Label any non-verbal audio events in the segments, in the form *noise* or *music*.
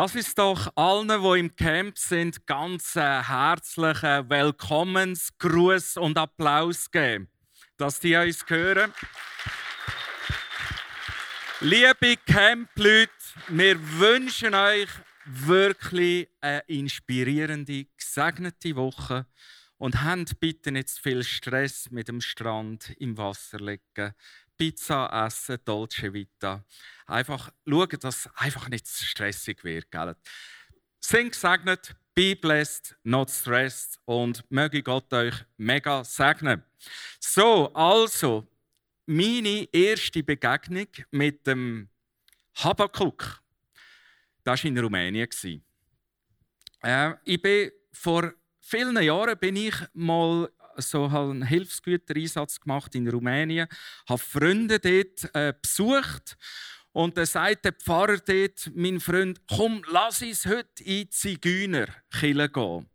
Lass uns doch allen, die im Camp sind, ganz äh, herzlichen Willkommensgruß und Applaus geben, dass die uns hören. Liebe Camp-Leute, wir wünschen euch wirklich eine inspirierende, gesegnete Woche und habt bitte nicht zu viel Stress mit dem Strand im Wasser liegen. Pizza essen, Dolce Vita. Einfach schauen, dass es einfach nicht stressig wird. Gell? Sind gesegnet, be blessed, not stressed und möge Gott euch mega segnen. So, also, meine erste Begegnung mit dem Habakuk, das war in Rumänien. Äh, ich bin vor vielen Jahren bin ich mal so halt einen Hilfsgütereinsatz gemacht in Rumänien, habe Freunde dort äh, besucht und dann sagt der Pfarrer dort, mein Freund, komm, lass uns heute in Zigeunerkille gehen.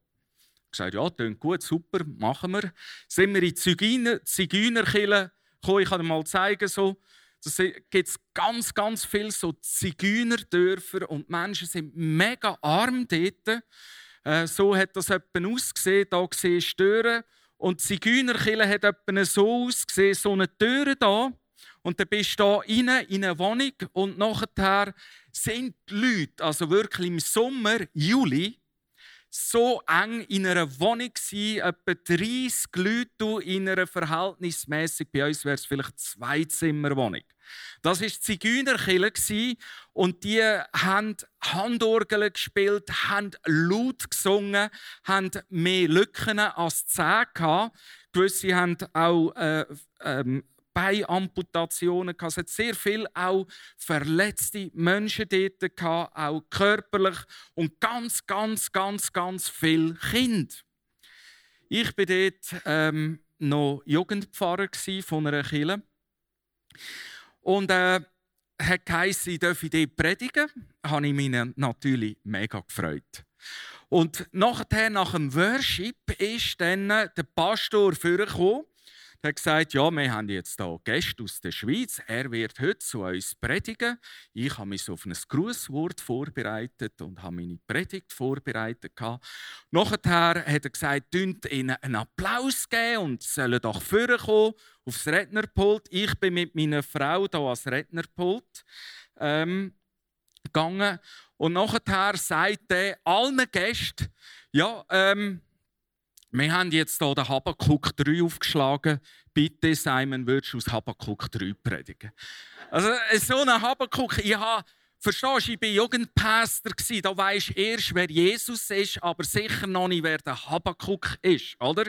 Ich sagte, ja, klingt gut, super, machen wir. Sind wir in Zigeuner, Zigeunerkille gekommen, ich kann dir mal zeigen, so. Es gibt ganz, ganz viele so Zigeunerdörfer und Menschen sind mega arm dort. Äh, so hat das etwa ausgesehen. Da gesehen Stören und die Zigeunerkille hat etwa so ausgesehen, so eine Tür da. Und dann bist du da rein, in eine Wohnung und nachher sind die Leute, also wirklich im Sommer, Juli, so eng in einer Wohnung gsi, etwa 30 Leute in einer verhältnismäßig, bei uns wäre es vielleicht zwei Zimmerwohnung. Das war die Zigeunerkille und die haben Handorgeln gespielt, haben laut gesungen, haben mehr Lücken als zehn gehabt. Gewisse haben auch äh, ähm, Beiamputationen gehabt. Es hat sehr viel auch verletzte Menschen dort gehabt, auch körperlich und ganz, ganz, ganz, ganz viel Kind. Ich bin dort ähm, noch Jugendpfarrer von einer Kirche. Und äh, hat geheißen, ich dürfe dort predigen. Habe ich mich natürlich mega gefreut. Und nachher, nach dem Worship, ist dann der Pastor vorgekommen er hat gesagt, ja, wir haben jetzt hier Gäste aus der Schweiz. Er wird heute zu uns predigen. Ich habe mich auf ein Grußwort vorbereitet und habe meine Predigt vorbereitet. Nachher hat er gesagt, dünnt ihnen einen Applaus geben und sollen doch vorkommen aufs Rednerpult. Ich bin mit meiner Frau hier ans Rednerpult ähm, gegangen. Und nachher sagt er allen Gästen, ja, ähm, wir haben jetzt hier den Habakkuk 3 aufgeschlagen. Bitte, Simon, würdest du aus Habakkuk 3 predigen? Also, so ein Habakkuk, ich habe, verstehst du, ich war Jugendpastor, da weisst du erst, wer Jesus ist, aber sicher noch nicht, wer der Habakkuk ist, oder?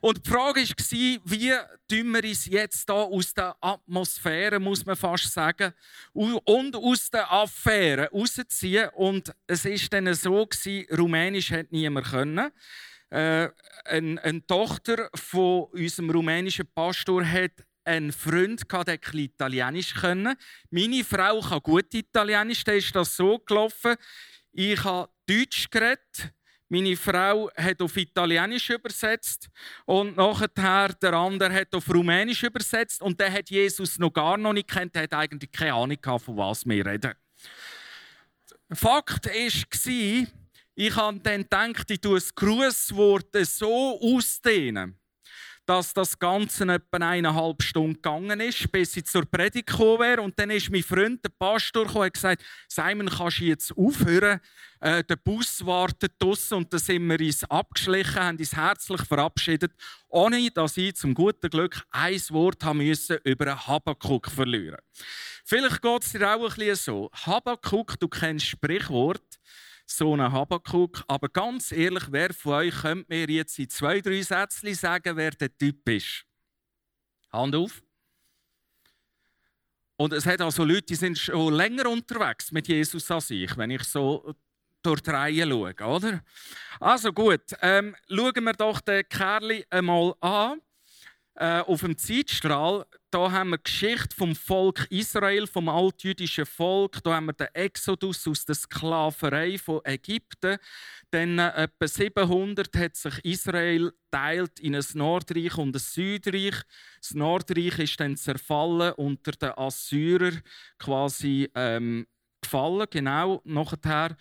Und die Frage war, wie tun wir uns jetzt hier aus der Atmosphäre, muss man fast sagen, und aus der Affäre rausziehen? Und es war dann so, Rumänisch hätte niemand können. Äh, eine, eine, Tochter von unserem rumänischen Pastor hat einen Freund gehabt, der Italienisch können. Meine Frau kann gut Italienisch, da ist das so gelaufen. Ich habe Deutsch geredet. Meine Frau hat auf Italienisch übersetzt und nachher der andere hat auf Rumänisch übersetzt und der hat Jesus noch gar noch nicht kennt, der hat eigentlich keine Ahnung gehabt, von was wir reden. Fakt war, ich habe dann gedacht, ich tue das Grußwort so ausdehnen, dass das Ganze etwa eineinhalb Stunden gegangen ist, bis ich zur Predigt gekommen wäre. Und dann ist mein Freund, der Pastor, gekommen und gesagt, Simon, kannst du jetzt aufhören? Äh, der Bus wartet draussen und dann sind wir uns abgeschlichen, haben uns herzlich verabschiedet, ohne dass ich zum guten Glück ein Wort haben müssen über einen Habakuk verlieren. Vielleicht geht es dir auch ein bisschen so. Habakuk, du kennst Sprichwort, so ein Habakuk. Aber ganz ehrlich, wer von euch könnte mir jetzt in zwei, drei Sätzen sagen, wer der Typ ist? Hand auf. Und es hat also Leute, die sind schon länger unterwegs mit Jesus als ich, wenn ich so durch die Reihe schaue, oder? Also gut, ähm, schauen wir doch den Kerl einmal an. Äh, auf dem Zeitstrahl, da haben wir die Geschichte vom Volk Israel, vom altjüdischen Volk. Da haben wir den Exodus aus der Sklaverei von Ägypten. Dann äh, etwa 700 hat sich Israel teilt in ein Nordreich und ein Südreich. Das Nordreich ist dann zerfallen unter den Assyrern quasi ähm, gefallen. Genau nachher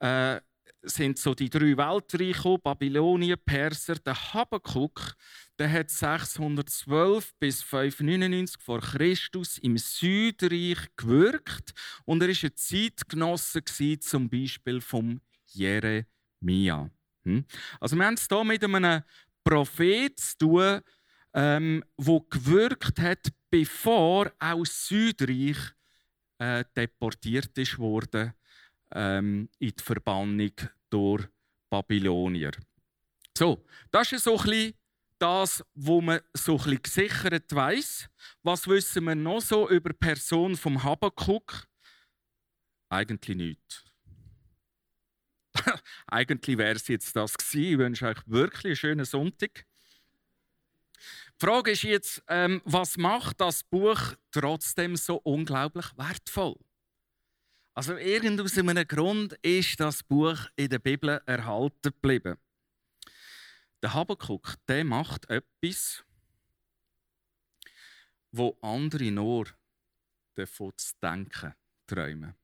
äh, sind so die drei Weltreiche, Babylonien, Perser, der Habakuk der hat 612 bis 599 vor Christus im Südreich gewirkt und er ist ein Zeitgenosse zum Beispiel vom Jeremia. Hm? Also wir haben es hier mit einem Prophet zu tun, ähm, wo gewirkt hat, bevor auch Südreich äh, deportiert ist worden ähm, in die Verbannung durch Babylonier. So, das ist so ein bisschen das, wo man so ein gesichert weiß. Was wissen wir noch so über die Person vom Habakuk? Eigentlich nichts. *laughs* Eigentlich wäre es jetzt das gewesen. Ich wünsche euch wirklich einen schönen Sonntag. Die Frage ist jetzt, ähm, was macht das Buch trotzdem so unglaublich wertvoll? Also irgend aus einem Grund ist das Buch in der Bibel erhalten geblieben. Der Habakuk, der macht etwas, wo andere nur davon zu denken träumen.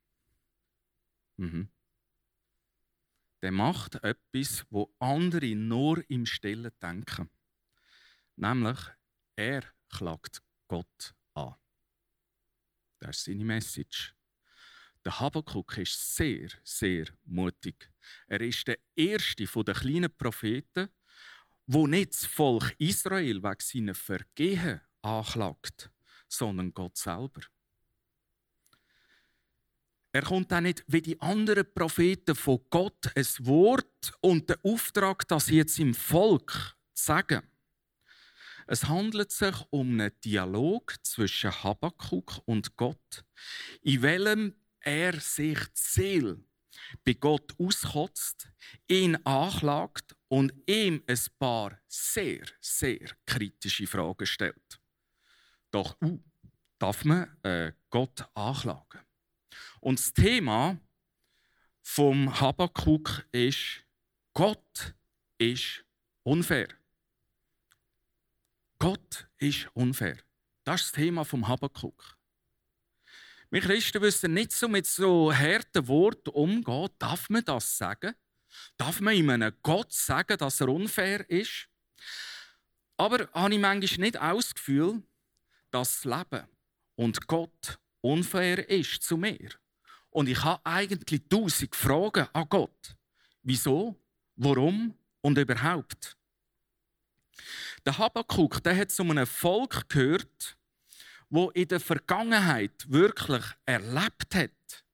Mhm. Der macht etwas, wo andere nur im Stillen denken. Nämlich, er klagt Gott an. Das ist seine Message. Der Habakuk ist sehr, sehr mutig. Er ist der erste der kleinen Propheten, wo nicht das Volk Israel wegen seiner Vergehen anklagt, sondern Gott selber. Er kommt auch nicht wie die anderen Propheten von Gott ein Wort und den Auftrag, das jetzt im Volk sagen. Es handelt sich um einen Dialog zwischen Habakkuk und Gott, in welchem er sich Ziel bei Gott auskotzt, ihn anklagt und ihm ein paar sehr, sehr kritische Fragen stellt. Doch uh, darf man äh, Gott anklagen? Und das Thema vom Habakkuk ist, Gott ist unfair. Gott ist unfair. Das ist das Thema vom Habakkuk. Wir Christen wissen nicht so mit so harten Worten umgehen. Darf man das sagen? Darf man einem Gott sagen, dass er unfair ist? Aber habe ich manchmal nicht auch das Gefühl, dass das Leben und Gott unfair ist zu mir? Und ich habe eigentlich tausend Fragen an Gott. Wieso? Warum? Und überhaupt? Der Habakkuk der hat zu einem Volk gehört, wo in der Vergangenheit wirklich erlebt hat,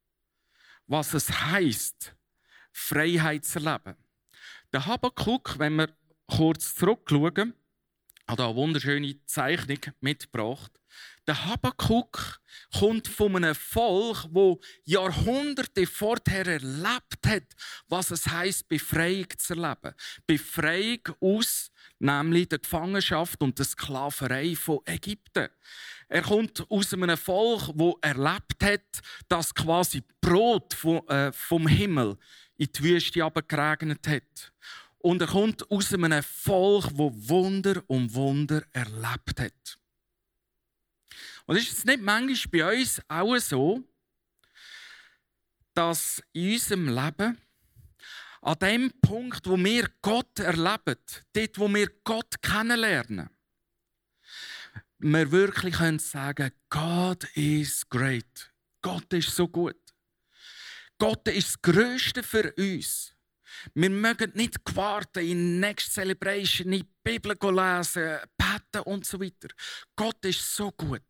was es heißt, Freiheit zu erleben. Der Habakkuk, wenn wir kurz zurückschauen, hat eine wunderschöne Zeichnung mitgebracht. Der Habakkuk kommt von einem Volk, wo Jahrhunderte vorher erlebt hat, was es heißt, Befreiung zu erleben. Befreiung aus nämlich der Gefangenschaft und der Sklaverei von Ägypten. Er kommt aus einem Volk, wo erlebt hat, dass quasi Brot vom, äh, vom Himmel in die Wüste geregnet hat. Und er kommt aus einem Volk, wo Wunder um Wunder erlebt hat. Und ist es nicht manchmal bei uns auch so, dass in unserem Leben an dem Punkt, wo wir Gott erleben, dort, wo wir Gott kennenlernen, wir wirklich können sagen, God is great. Gott ist so gut. Gott ist das Größte für uns. Wir mögen nicht warten in Next Celebration, in die Bibel lesen, beten und so weiter. Gott ist so gut.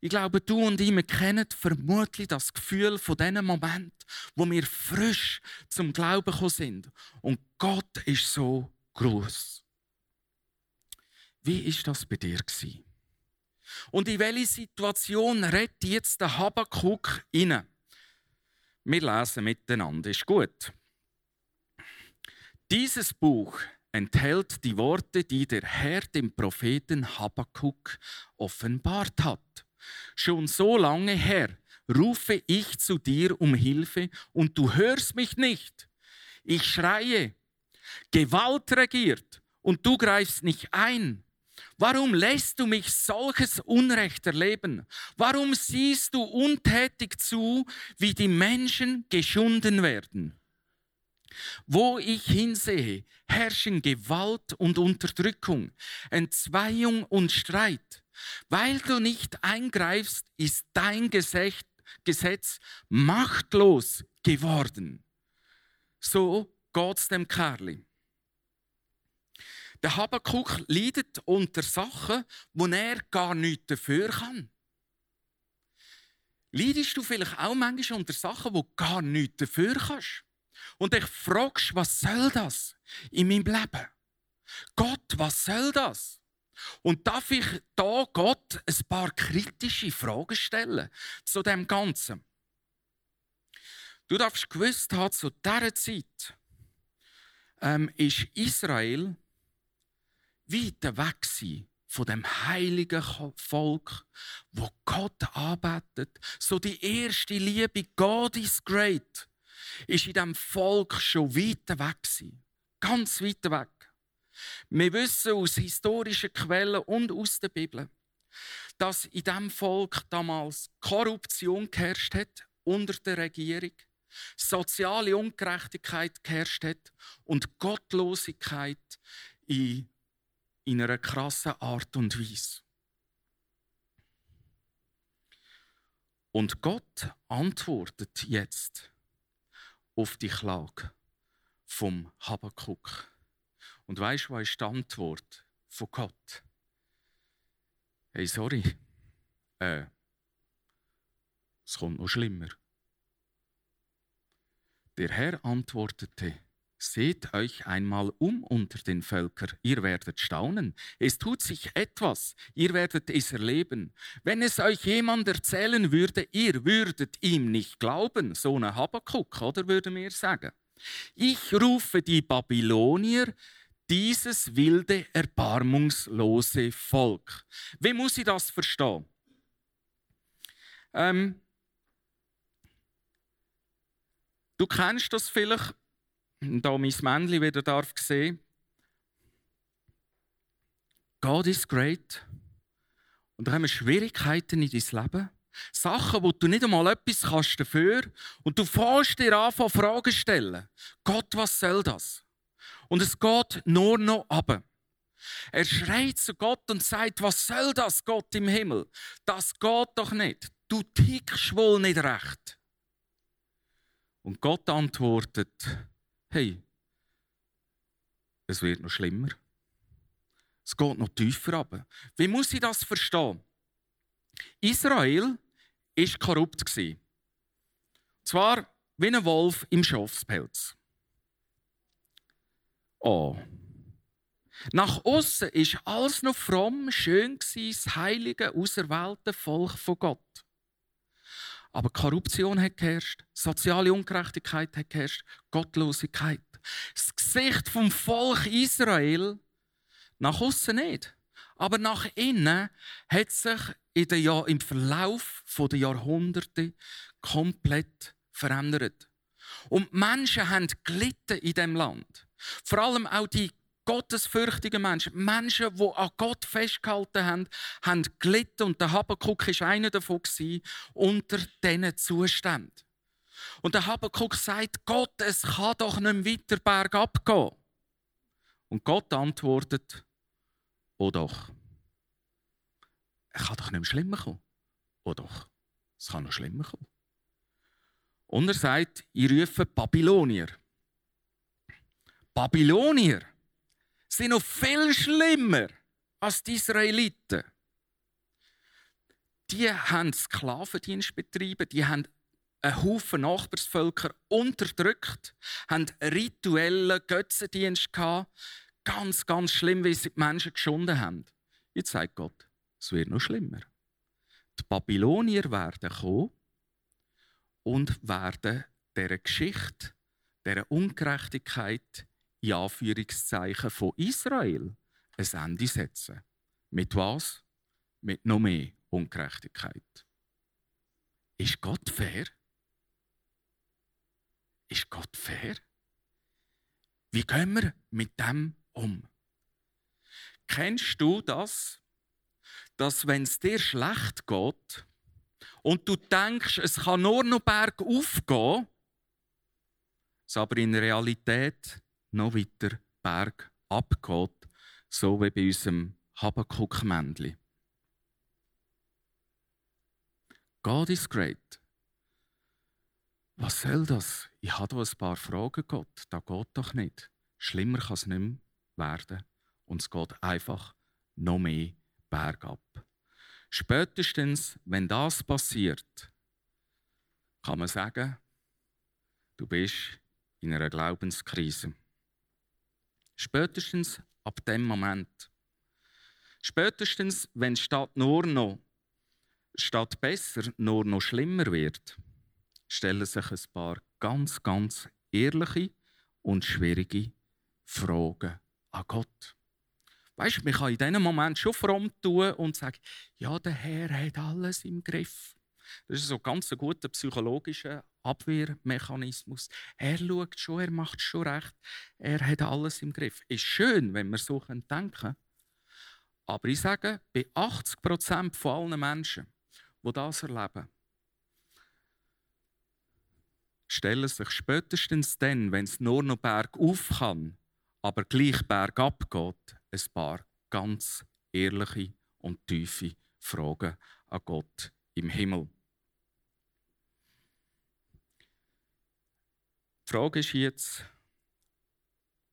Ich glaube, du und ich, wir kennen vermutlich das Gefühl von diesem Moment, wo wir frisch zum Glauben gekommen sind. Und Gott ist so groß. Wie ist das bei dir gewesen? Und in welche Situation redet jetzt der Habakkuk inne? Wir lesen miteinander, ist gut. Dieses Buch enthält die Worte, die der Herr dem Propheten Habakkuk offenbart hat. Schon so lange her rufe ich zu dir um Hilfe und du hörst mich nicht. Ich schreie, Gewalt regiert und du greifst nicht ein. Warum lässt du mich solches Unrecht erleben? Warum siehst du untätig zu, wie die Menschen geschunden werden? Wo ich hinsehe, herrschen Gewalt und Unterdrückung, Entzweiung und Streit. Weil du nicht eingreifst, ist dein Gesetz machtlos geworden. So geht's dem Kerli. Der Habakuk leidet unter Sachen, wo er gar nichts dafür kann. Leidest du vielleicht auch manchmal unter Sachen, wo gar nichts dafür kannst? Und dich fragst, was soll das in meinem Leben? Gott, was soll das? Und darf ich da Gott ein paar kritische Fragen stellen zu dem Ganzen? Du darfst gewusst haben, zu dieser Zeit ähm, ist Israel weit weg sein von dem heiligen Volk, wo Gott arbeitet. So die erste Liebe, God is great, ist in dem Volk schon weit weg gewesen. Ganz weit weg. Wir wissen aus historischen Quellen und aus der Bibel, dass in dem Volk damals Korruption geherrscht hat unter der Regierung, soziale Ungerechtigkeit geherrscht hat und Gottlosigkeit in, in einer krassen Art und Weise. Und Gott antwortet jetzt auf die Klage vom Habakuk. Und weißt du, was ist die Antwort von Gott? Hey, sorry, äh, es kommt noch schlimmer. Der Herr antwortete, Seht euch einmal um unter den Völkern, ihr werdet staunen. Es tut sich etwas, ihr werdet es erleben. Wenn es euch jemand erzählen würde, ihr würdet ihm nicht glauben, so ein Habakuk, oder würde mir sagen. Ich rufe die Babylonier, dieses wilde, erbarmungslose Volk. Wie muss ich das verstehen? Ähm, du kennst das vielleicht da mein Männchen wieder darf sehen. God is great. Und da wir Schwierigkeiten in deinem Leben. Sachen, wo du nicht einmal etwas kannst dafür. Und du fährst dir an, Fragen stellen. Gott, was soll das? Und es geht nur noch ab. Er schreit zu Gott und sagt, was soll das, Gott im Himmel? Das geht doch nicht. Du tickst wohl nicht recht. Und Gott antwortet, hey, es wird noch schlimmer. Es geht noch tiefer ab. Wie muss ich das verstehen? Israel war korrupt. Und zwar wie ein Wolf im Schafspelz. Oh. Nach außen ist alles noch fromm, schön das heilige, auserwählte Volk von Gott. Aber Korruption hat geherrscht, soziale Ungerechtigkeit hat geherrscht, Gottlosigkeit. Das Gesicht vom Volk Israel nach außen nicht, aber nach innen hat sich in der Jahr, im Verlauf der Jahrhunderte komplett verändert. Und Menschen haben gelitten in dem Land. Vor allem auch die gottesfürchtigen Menschen, Menschen, die an Gott festgehalten haben, haben gelitten. Und der Habakkuk war einer davon, unter diesen Zuständen. Und der Habakkuk sagt, Gott, es kann doch nicht weiter bergab gehen. Und Gott antwortet, oh doch. Es kann doch nicht mehr schlimmer kommen. Oh doch, es kann noch schlimmer kommen. Und er sagt, ich rufe Babylonier. Babylonier sind noch viel schlimmer als die Israeliten. die haben Sklavendienst betrieben, die haben einen Haufen Nachbarsvölker unterdrückt, haben rituellen Götzendienst gehabt. Ganz, ganz schlimm, wie sie die Menschen geschunden haben. Jetzt sagt Gott, es wird noch schlimmer. Die Babylonier werden kommen und werden dieser Geschichte, dieser Ungerechtigkeit, in Anführungszeichen von Israel, ein Ende setzen. Mit was? Mit noch mehr Ungerechtigkeit. Ist Gott fair? Ist Gott fair? Wie gehen wir mit dem um? Kennst du das, dass wenn es dir schlecht geht und du denkst, es kann nur noch bergauf gehen, es aber in Realität noch weiter bergab geht, so wie bei unserem Habakuk-Männchen? God is great. Was soll das? Ich habe da ein paar Fragen, Gott. Das geht doch nicht. Schlimmer kann es nicht mehr werden. Und es geht einfach noch mehr bergab. Spätestens, wenn das passiert, kann man sagen, du bist in einer Glaubenskrise. Spätestens ab dem Moment. Spätestens, wenn statt nur noch, statt besser, nur noch schlimmer wird stellen sich ein paar ganz, ganz ehrliche und schwierige Fragen an Gott. Weißt du, man kann in diesem Moment schon fromm tun und sagen, ja, der Herr hat alles im Griff. Das ist so ganz ein guter psychologischer Abwehrmechanismus. Er schaut schon, er macht schon recht, er hat alles im Griff. Ist schön, wenn wir so denken können. Aber ich sage, bei 80 Prozent von allen Menschen, die das erleben, stellen sich spätestens dann, wenn es nur noch bergauf kann, aber gleich bergab geht, ein paar ganz ehrliche und tiefe Fragen an Gott im Himmel. Die Frage ist jetzt,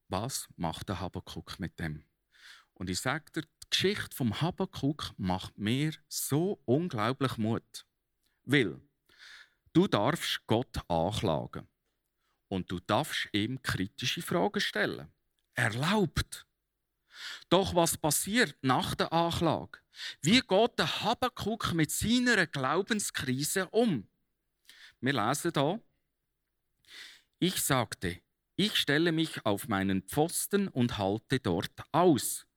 was macht der Habakuk mit dem? Und ich sage dir, die Geschichte vom Habakuk macht mir so unglaublich Mut. Weil Du darfst Gott anklagen. Und du darfst ihm kritische Fragen stellen. Erlaubt. Doch was passiert nach der Anklage? Wie geht der Habakuk mit seiner Glaubenskrise um? Wir lesen da. Ich sagte, ich stelle mich auf meinen Pfosten und halte dort aus.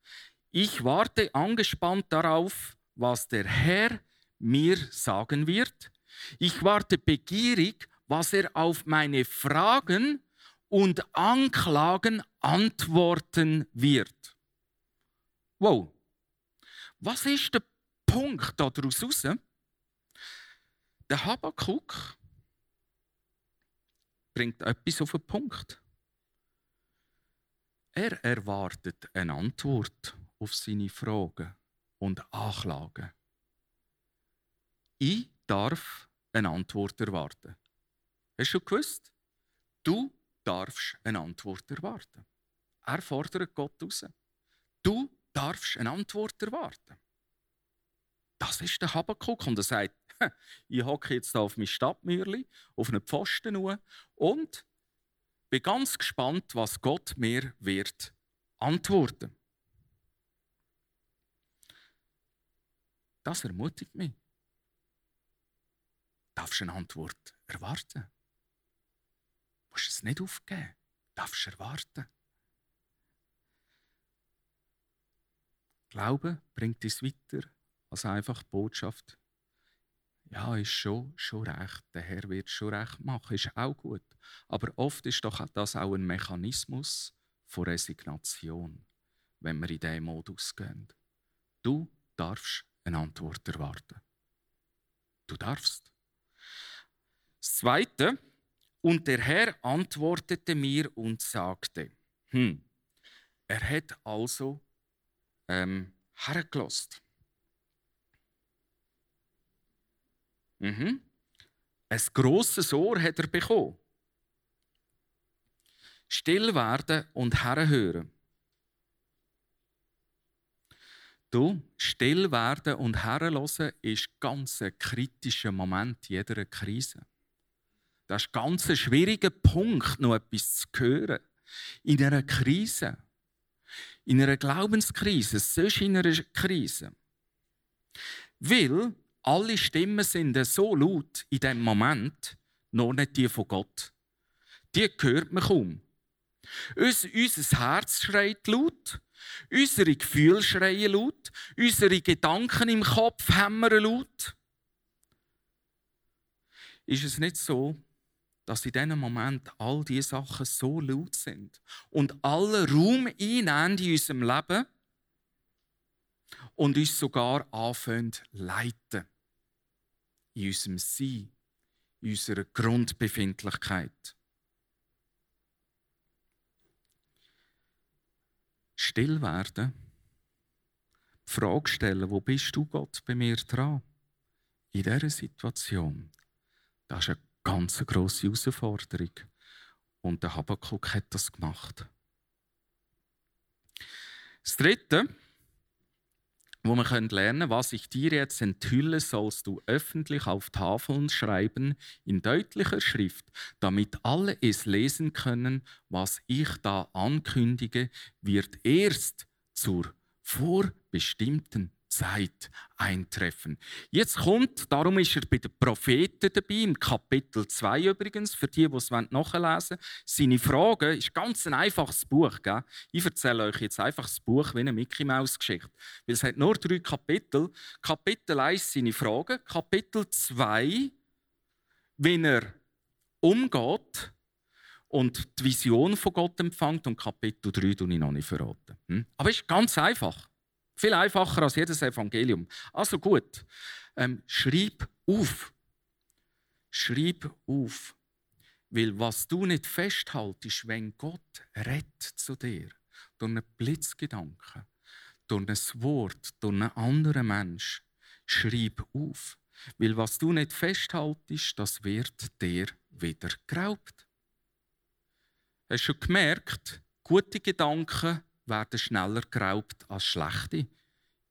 Ich warte angespannt darauf, was der Herr mir sagen wird. Ich warte begierig, was er auf meine Fragen und Anklagen antworten wird. Wow. Was ist der Punkt daraus raus? Der Habakuk bringt etwas auf den Punkt. Er erwartet eine Antwort auf seine Fragen und Anklagen. Ich darf eine Antwort erwarten. Hast du gewusst? Du darfst eine Antwort erwarten. Er fordert Gott raus. Du darfst eine Antwort erwarten. Das ist der Habakuk. Und er sagt, *laughs* ich hocke jetzt auf mein Stadtmürli, auf einen Pfosten und bin ganz gespannt, was Gott mir wird antworten. Das ermutigt mich darfst eine Antwort erwarten. Du musst es nicht aufgeben, du darfst erwarten. Glaube bringt uns weiter als einfach Botschaft. Ja, ist schon, schon recht. Der Herr wird schon recht machen, ist auch gut. Aber oft ist doch das auch ein Mechanismus von Resignation, wenn wir in diesen Modus gehen. Du darfst eine Antwort erwarten. Du darfst. Das Zweite, und der Herr antwortete mir und sagte, hm, er hat also ähm, hergelost. Mhm. Ein grosses Ohr hat er bekommen. Still werden und herhören. Du, still werden und herhören ist ganz ein kritischer Moment jeder Krise. Das ist ganz ein schwieriger Punkt, noch etwas zu hören. In einer Krise. In einer Glaubenskrise, sonst in einer Krise. Weil alle Stimmen sind so laut in dem Moment, noch nicht die von Gott. Die hört man kaum. Unser Herz schreit laut, unsere Gefühle schreien laut, unsere Gedanken im Kopf hämmern laut. Ist es nicht so, dass in diesem Moment all diese Sachen so laut sind und alle Raum einnehmen in unserem Leben und uns sogar anfangen leiten in unserem Sein, in unserer Grundbefindlichkeit. Still werden, die Frage stellen, wo bist du Gott bei mir dran? In dieser Situation, das ist eine ganz grosse Herausforderung. Und der Habakkuk hat das gemacht. Das Dritte, wo wir lernen können, was ich dir jetzt enthülle, sollst du öffentlich auf Tafeln schreiben in deutlicher Schrift, damit alle es lesen können, was ich da ankündige, wird erst zur vorbestimmten Zeit eintreffen. Jetzt kommt, darum ist er bei den Propheten dabei, im Kapitel 2 übrigens, für die, die es nachlesen wollen. Seine Frage ist ganz ein einfaches Buch. Gell? Ich erzähle euch jetzt einfach das Buch wie eine Mickey Maus Geschichte. Weil es hat nur drei Kapitel. Kapitel 1 seine Fragen, Kapitel 2, wie er umgeht und die Vision von Gott empfängt und Kapitel 3 tue ich noch nicht verraten. Hm? Aber es ist ganz einfach. Viel einfacher als jedes Evangelium. Also gut, ähm, schreib auf. Schreib auf. Weil was du nicht festhaltest, wenn Gott redet zu dir, durch einen Blitzgedanken, durch ein Wort, durch einen anderen Mensch, schreib auf. Weil was du nicht festhaltest, das wird dir wieder geraubt. Hast du schon gemerkt, gute Gedanken werden schneller geraubt als schlechte.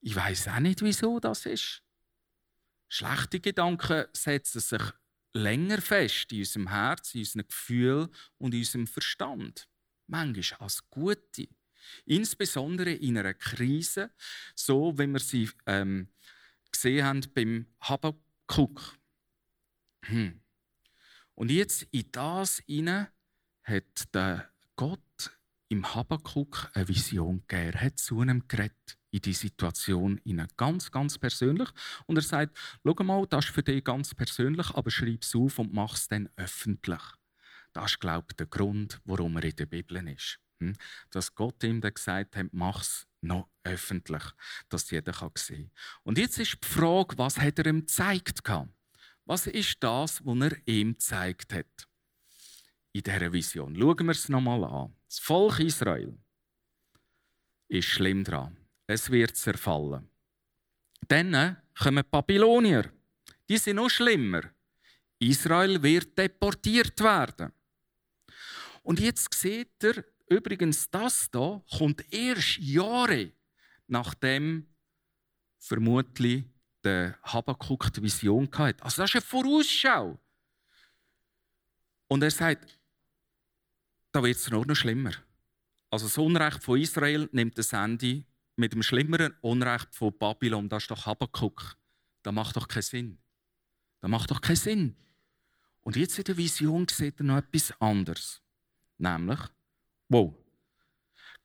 Ich weiß auch nicht, wieso das ist. Schlechte Gedanken setzen sich länger fest in unserem Herz, in unserem Gefühl und in unserem Verstand. Manchmal als gute. Insbesondere in einer Krise, so wie wir sie ähm, gesehen haben beim Habakkuk. Hm. Und jetzt in das hinein hat der Gott im Habakkuk eine Vision gegeben. Er hat zu einem geredet in die Situation hinein. Ganz, ganz persönlich. Und er sagt, schau mal, das ist für dich ganz persönlich, aber schreib es auf und mach es dann öffentlich. Das ist, glaube ich, der Grund, warum er in der Bibel ist. Hm? Dass Gott ihm dann gesagt hat, mach es noch öffentlich, dass jeder sehen kann. Und jetzt ist die Frage, was hat er ihm gezeigt? Was ist das, was er ihm gezeigt hat? In dieser Vision. Schauen wir es nochmal an. Das Volk Israel ist schlimm dran. Es wird zerfallen. Dann kommen die Babylonier. Die sind noch schlimmer. Israel wird deportiert werden. Und jetzt seht ihr, übrigens, das hier kommt erst Jahre nachdem vermutlich der Habakkuk die Vision hatte. Also das ist eine Vorausschau. Und er sagt, da wird es nur noch schlimmer. Also das Unrecht von Israel nimmt das Ende mit dem schlimmeren Unrecht von Babylon. Das ist doch Habakkuk. Das macht doch keinen Sinn. Das macht doch keinen Sinn. Und jetzt in der Vision sieht er noch etwas anderes. Nämlich, wow,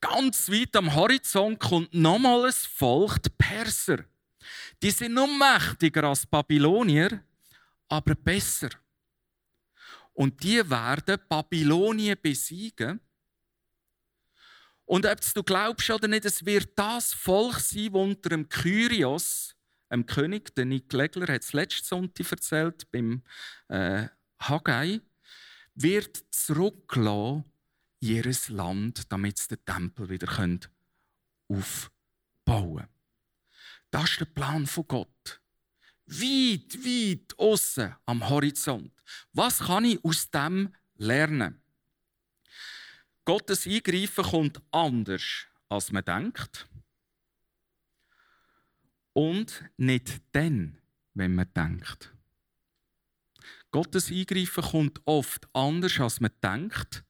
ganz weit am Horizont kommt nochmal ein Volk, die Perser. Die sind noch mächtiger als Babylonier, aber besser. Und die werden Babylonien besiegen. Und ob du glaubst oder nicht, es wird das Volk sein, das unter dem Kyrios, dem König, der Nick Legler hat es letzten Sonntag erzählt, beim äh, Haggai, wird zurückgelassen ihr Land, damit sie den Tempel wieder aufbauen können. Das ist der Plan von Gott weit, weit außen am Horizont. Was kann ich aus dem lernen? Gottes Eingreifen kommt anders, als man denkt. Und nicht dann, wenn man denkt. Gottes Eingreifen kommt oft anders, als man denkt.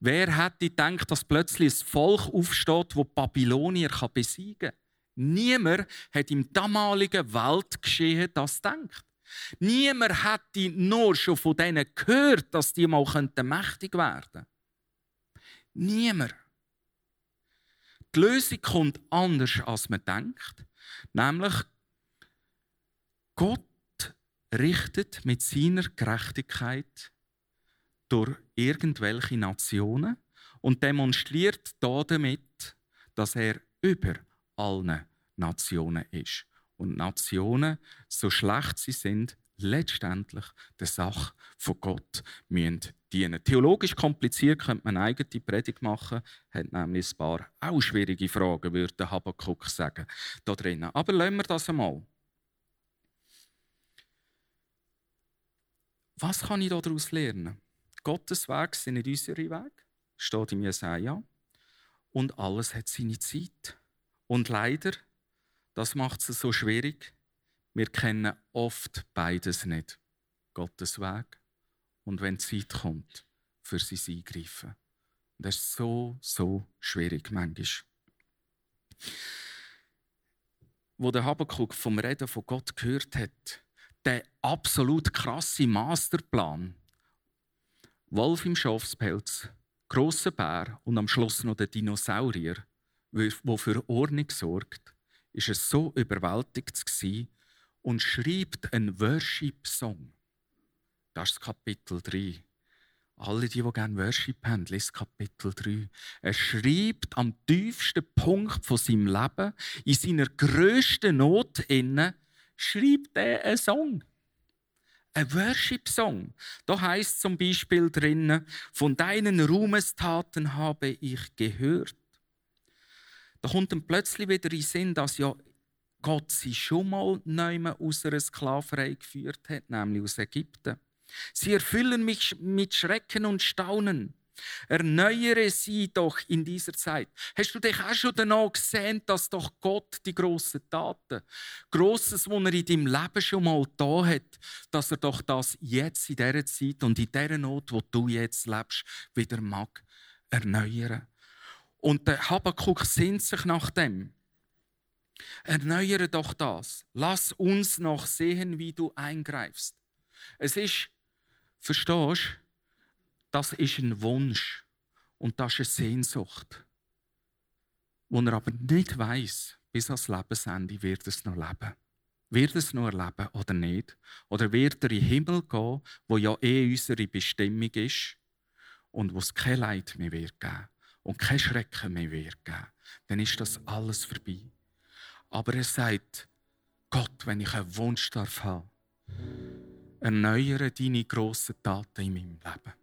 Wer hätte gedacht, dass plötzlich ein Volk aufsteht, das Babylonier besiegen kann? Niemand hat im damaligen Weltgeschehen das gedacht. Niemand hätte nur schon von denen gehört, dass die mal mächtig werden könnten. Niemand. Die Lösung kommt anders, als man denkt. Nämlich, Gott richtet mit seiner Gerechtigkeit durch irgendwelche Nationen und demonstriert damit, dass er über allen Nationen ist. Und Nationen, so schlecht sie sind, letztendlich der Sache von Gott müssen dienen. Theologisch kompliziert könnte man eine eigene Predigt machen, hat nämlich ein paar auch schwierige Fragen, würde Habakkuk sagen, da drinnen. Aber lassen wir das einmal. Was kann ich daraus lernen? Gottes Weg sind nicht unsere Wege, steht in Jesaja. Und alles hat seine Zeit. Und leider, das macht es so schwierig, wir kennen oft beides nicht. Gottes Weg und wenn die Zeit kommt, für sein Eingreifen. Das ist so, so schwierig manchmal. Wo der Habakkuk vom Reden von Gott gehört hat, der absolut krasse Masterplan, Wolf im Schafspelz, grosser Bär und am Schluss noch der Dinosaurier, der für Ordnung sorgt, ist es so überwältigt und schreibt einen Worship-Song. Das ist Kapitel 3. Alle, die, die gerne Worship haben, lesen Kapitel 3. Er schreibt am tiefsten Punkt von seinem Leben, in seiner grössten Not innen, schreibt er einen Song. Ein Worship-Song. Da heißt zum Beispiel drinnen: Von deinen Ruhmestaten habe ich gehört. Da kommt dann plötzlich wieder in Sinn, dass ja Gott sie schon mal neu aus einer Sklaverei geführt hat, nämlich aus Ägypten. Sie erfüllen mich mit Schrecken und Staunen. Erneuere sie doch in dieser Zeit. Hast du dich auch schon danach gesehen, dass doch Gott die grossen Taten, Grosses, was er in deinem Leben schon mal da hat, dass er doch das jetzt in dieser Zeit und in dieser Not, wo du jetzt lebst, wieder mag erneuern. Und der Habakkuk sehnt sich nach dem. Erneuere doch das. Lass uns noch sehen, wie du eingreifst. Es ist, verstehst du, das ist ein Wunsch und das ist eine Sehnsucht, wo er aber nicht weiß, bis ans Lebensende wird es noch leben. Wird es noch erleben oder nicht? Oder wird er in den Himmel gehen, wo ja eh unsere Bestimmung ist und wo es kein Leid mehr wird geben und kein Schrecken mehr wird geben? Dann ist das alles vorbei. Aber er sagt, Gott, wenn ich einen Wunsch darf haben, erneuere deine grossen Taten in meinem Leben.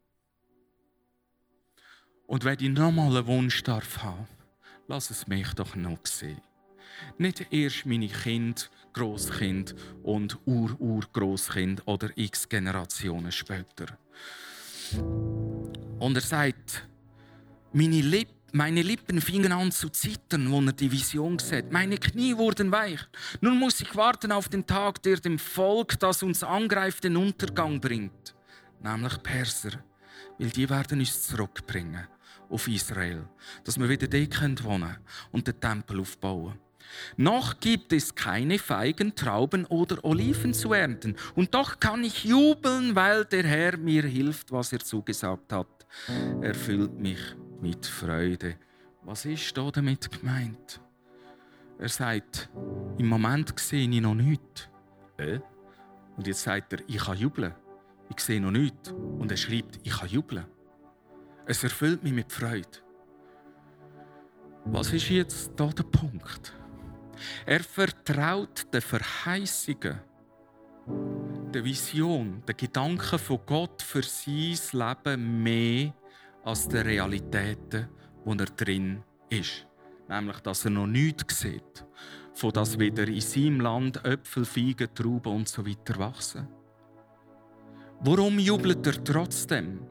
Und wenn ich nochmal einen Wunsch darf haben, lass es mich doch noch sehen. Nicht erst meine Kind, Großkind und Ur-Ur-Großkind oder x Generationen später. Und er sagt, meine Lippen meine Lippen fingen an zu zittern, wo er die Vision sieht. Meine Knie wurden weich. Nun muss ich warten auf den Tag, der dem Volk, das uns angreift, den Untergang bringt. Nämlich Perser. Weil die werden uns zurückbringen auf Israel. Dass wir wieder dort wohnen und den Tempel aufbauen. Noch gibt es keine Feigen, Trauben oder Oliven zu ernten. Und doch kann ich jubeln, weil der Herr mir hilft, was er zugesagt hat. Er füllt mich mit Freude. Was ist da damit gemeint? Er sagt, im Moment sehe ich noch nichts. Äh? Und jetzt sagt er, ich kann jubeln. Ich sehe noch nichts. Und er schreibt, ich kann jubeln. Es erfüllt mich mit Freude. Was ist jetzt da der Punkt? Er vertraut den Verheißungen, der Vision, den Gedanken von Gott für sein Leben mehr als den Realitäten, wo er drin ist. Nämlich, dass er noch nichts sieht, von dass wieder in seinem Land Äpfel, Feigen, Trauben und so weiter wachsen. Warum jubelt er trotzdem?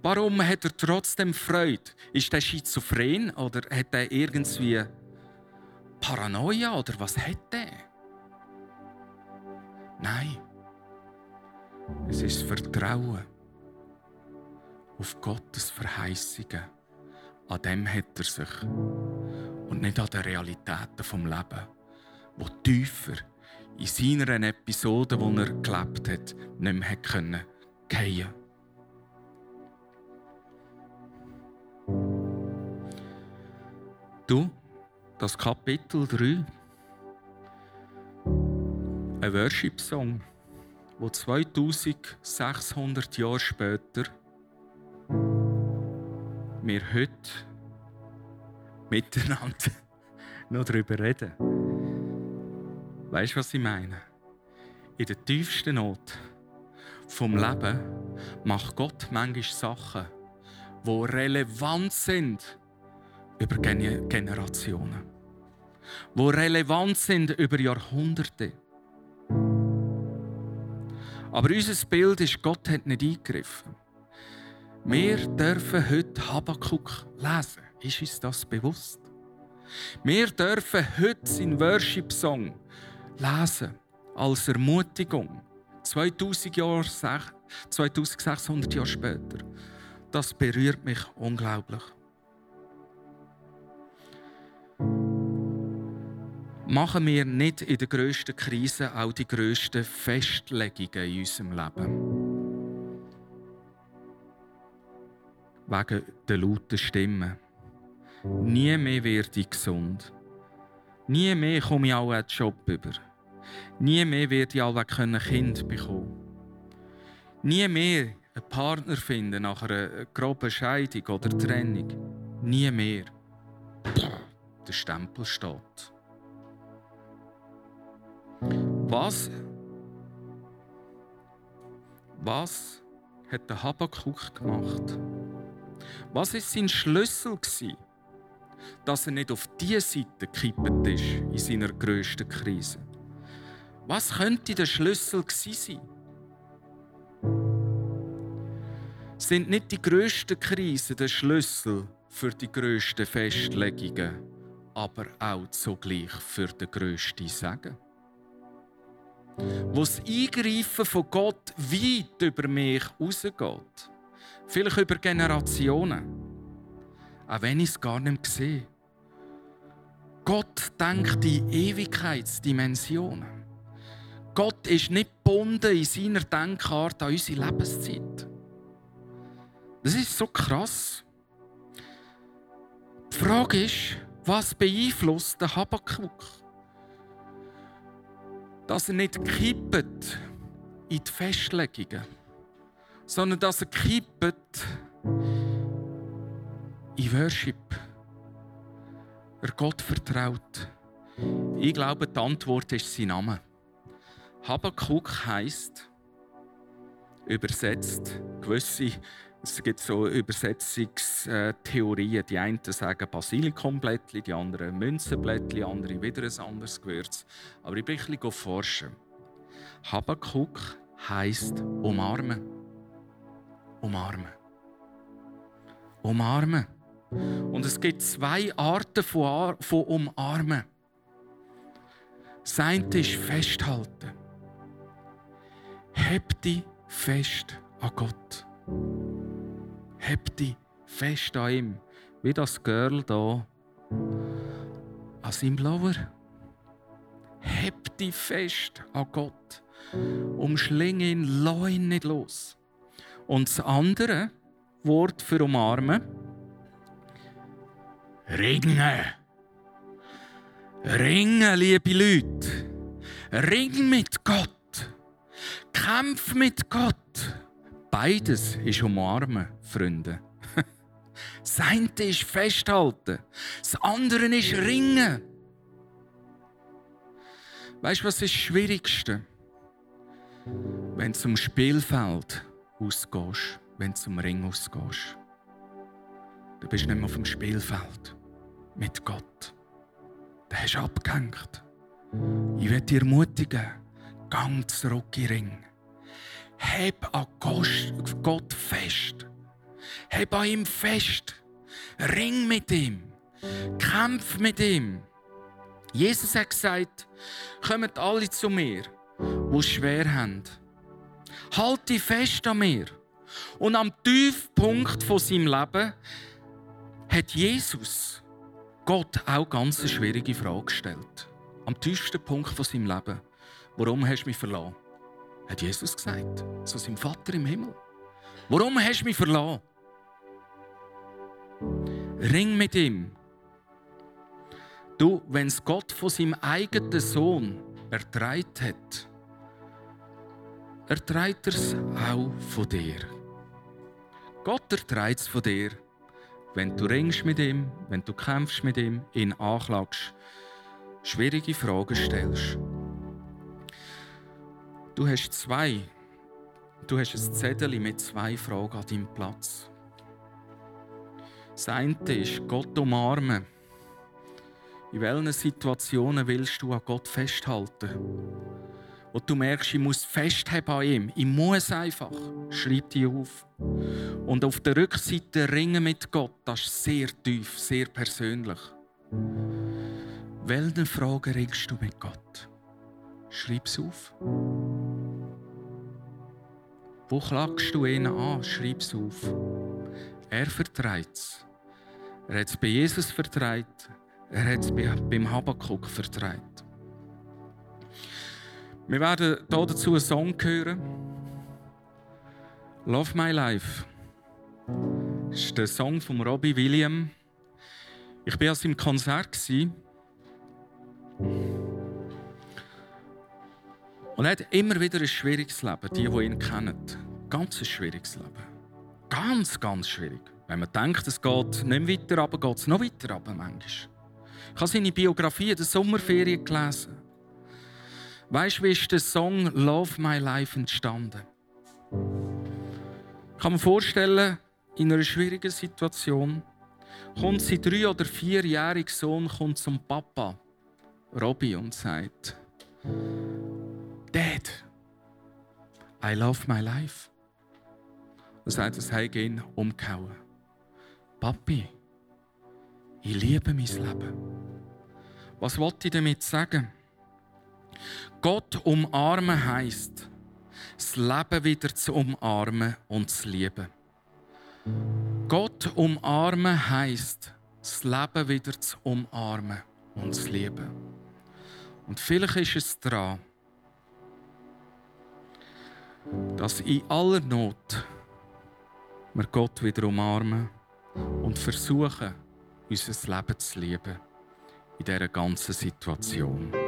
Warum hat er trotzdem Freude? Ist er schizophren oder hat er irgendwie Paranoia oder was hat er? Nein. Es ist Vertrauen auf Gottes Verheißungen. An dem hat er sich. Und nicht an den Realitäten vom Leben, wo tiefer in seiner Episode, wo er gelebt hat, nicht mehr können gehen. Du, das Kapitel 3, ein Worship-Song, wo 2600 Jahre später wir heute miteinander *laughs* noch darüber reden. Weißt du, was ich meine? In der tiefsten Not vom Leben macht Gott manchmal Sachen, die relevant sind über Generationen, die relevant sind über Jahrhunderte. Aber unser Bild ist, Gott hat nicht eingegriffen. Wir dürfen heute Habakkuk lesen. Ist uns das bewusst? Wir dürfen heute seinen Worship-Song lesen als Ermutigung. 2000 Jahre, 2600 Jahre später. Das berührt mich unglaublich. Machen wir nicht in der grössten Krise auch die grössten Festlegungen in unserem Leben? Wegen der lauten Stimmen. Nie mehr werde ich gesund. Nie mehr komme ich auch einen Job über. Nie mehr werde ich auch ein Kind bekommen. Nie mehr einen Partner finden nach einer groben Scheidung oder Trennung. Nie mehr. Der Stempel steht. Was, was hat der Habakkuk gemacht? Was war sein Schlüssel, dass er nicht auf diese Seite gekippt ist in seiner grössten Krise? Was könnte der Schlüssel sein? Sind nicht die grössten Krisen der Schlüssel für die grössten Festlegungen, aber auch zugleich für den grössten Segen? Wo das Eingreifen von Gott weit über mich rausgeht. Vielleicht über Generationen. Auch wenn ich es gar nicht sehe. Gott denkt in Ewigkeitsdimensionen. Gott ist nicht gebunden in seiner Denkart an unsere Lebenszeit. Das ist so krass. Die Frage ist, was beeinflusst den Habakkuk? dass er nicht kippt in die Festlegungen, sondern dass er kippt in Worship. Er Gott vertraut. Ich glaube, die Antwort ist sein Name. Habakkuk heisst, übersetzt, gewisse es gibt so Übersetzungstheorien. Die einen sagen Basilikumblättli, die anderen Münzenblättli, andere wieder ein anderes Gewürz. Aber ich bin ein bisschen forschen. Habakuk heisst umarmen. Umarmen. Umarmen. Und es gibt zwei Arten von, von Umarmen. Das eine ist festhalten. Heb dich fest an Gott. Heb dich fest an ihm, wie das Girl da an seinem Blower. Heb dich fest an Gott. Umschlinge ihn, lass ihn nicht los. Und das andere Wort für umarmen: Ringen. Ringen, liebe Leute. Ring mit Gott. Kämpf mit Gott. Beides ist umarmen, Freunde. *laughs* Das eine ist festhalten, das andere ist ringen. Weißt du, was ist das Schwierigste? Wenn du zum Spielfeld ausgehst, wenn du zum Ring ausgehst. Du bist nicht mehr auf dem Spielfeld mit Gott. Du hast abgehängt. Ich werde dich ermutigen, gang zurück in den Ring. Heb an Gott fest. Heb an ihm fest. Ring mit ihm. Kämpf mit ihm. Jesus hat gesagt, kommt alle zu mir, es schwer haben. Halte fest an mir. Und am Tiefpunkt von seinem Leben hat Jesus Gott auch ganz eine schwierige Frage gestellt. Am tiefsten Punkt von seinem Leben. Warum hast du mich verlassen? Hat Jesus gesagt. Zu seinem Vater im Himmel. Warum hast du mich verlassen? Ring mit ihm. Du, wenn es Gott von seinem eigenen Sohn ertreibt hat, er es auch von dir. Gott ertreibt es von dir, wenn du ringst mit ihm, wenn du kämpfst mit ihm, ihn anklagst, schwierige Fragen stellst. Du hast zwei, du hast ein Zettel mit zwei Fragen an deinem Platz. Das eine ist Gott umarmen. In welchen Situationen willst du an Gott festhalten? Und du merkst, ich muss festhalten an ihm. Ich muss einfach. Schreib die auf. Und auf der Rückseite ringen mit Gott. Das ist sehr tief, sehr persönlich. Welche Fragen ringst du mit Gott? Schreib es auf. Wo klagst du ihn an? Schreib es auf. Er vertreibt es. Er hat es bei Jesus vertreibt. Er hat es beim Habakkuk vertreibt. Wir werden hier dazu einen Song hören. Love My Life. Das ist der Song von Robbie Williams. Ich war an seinem Konzert. Und er hat immer wieder ein schwieriges Leben, die, die ihn kennen. Ganz ein schwieriges Leben. Ganz, ganz schwierig. Wenn man denkt, es geht nicht weiter, aber geht es noch weiter runter manchmal. Ich habe seine Biografie in der Sommerferien gelesen. Weißt du, wie ist der Song Love My Life entstanden? Ich kann mir vorstellen, in einer schwierigen Situation kommt sein drei- oder vierjähriger Sohn kommt zum Papa, Robbie, und sagt: Dad, I love my life. Und sagt, es hat ihn umgehauen. Papi, ich liebe mein Leben. Was wollte ich damit sagen? Gott umarmen heißt, das Leben wieder zu umarmen und zu lieben. Gott umarmen heißt, das Leben wieder zu umarmen und zu lieben. Und vielleicht ist es daran, dass in aller Not wir Gott wieder umarmen und versuchen, unser Leben zu lieben in dieser ganzen Situation.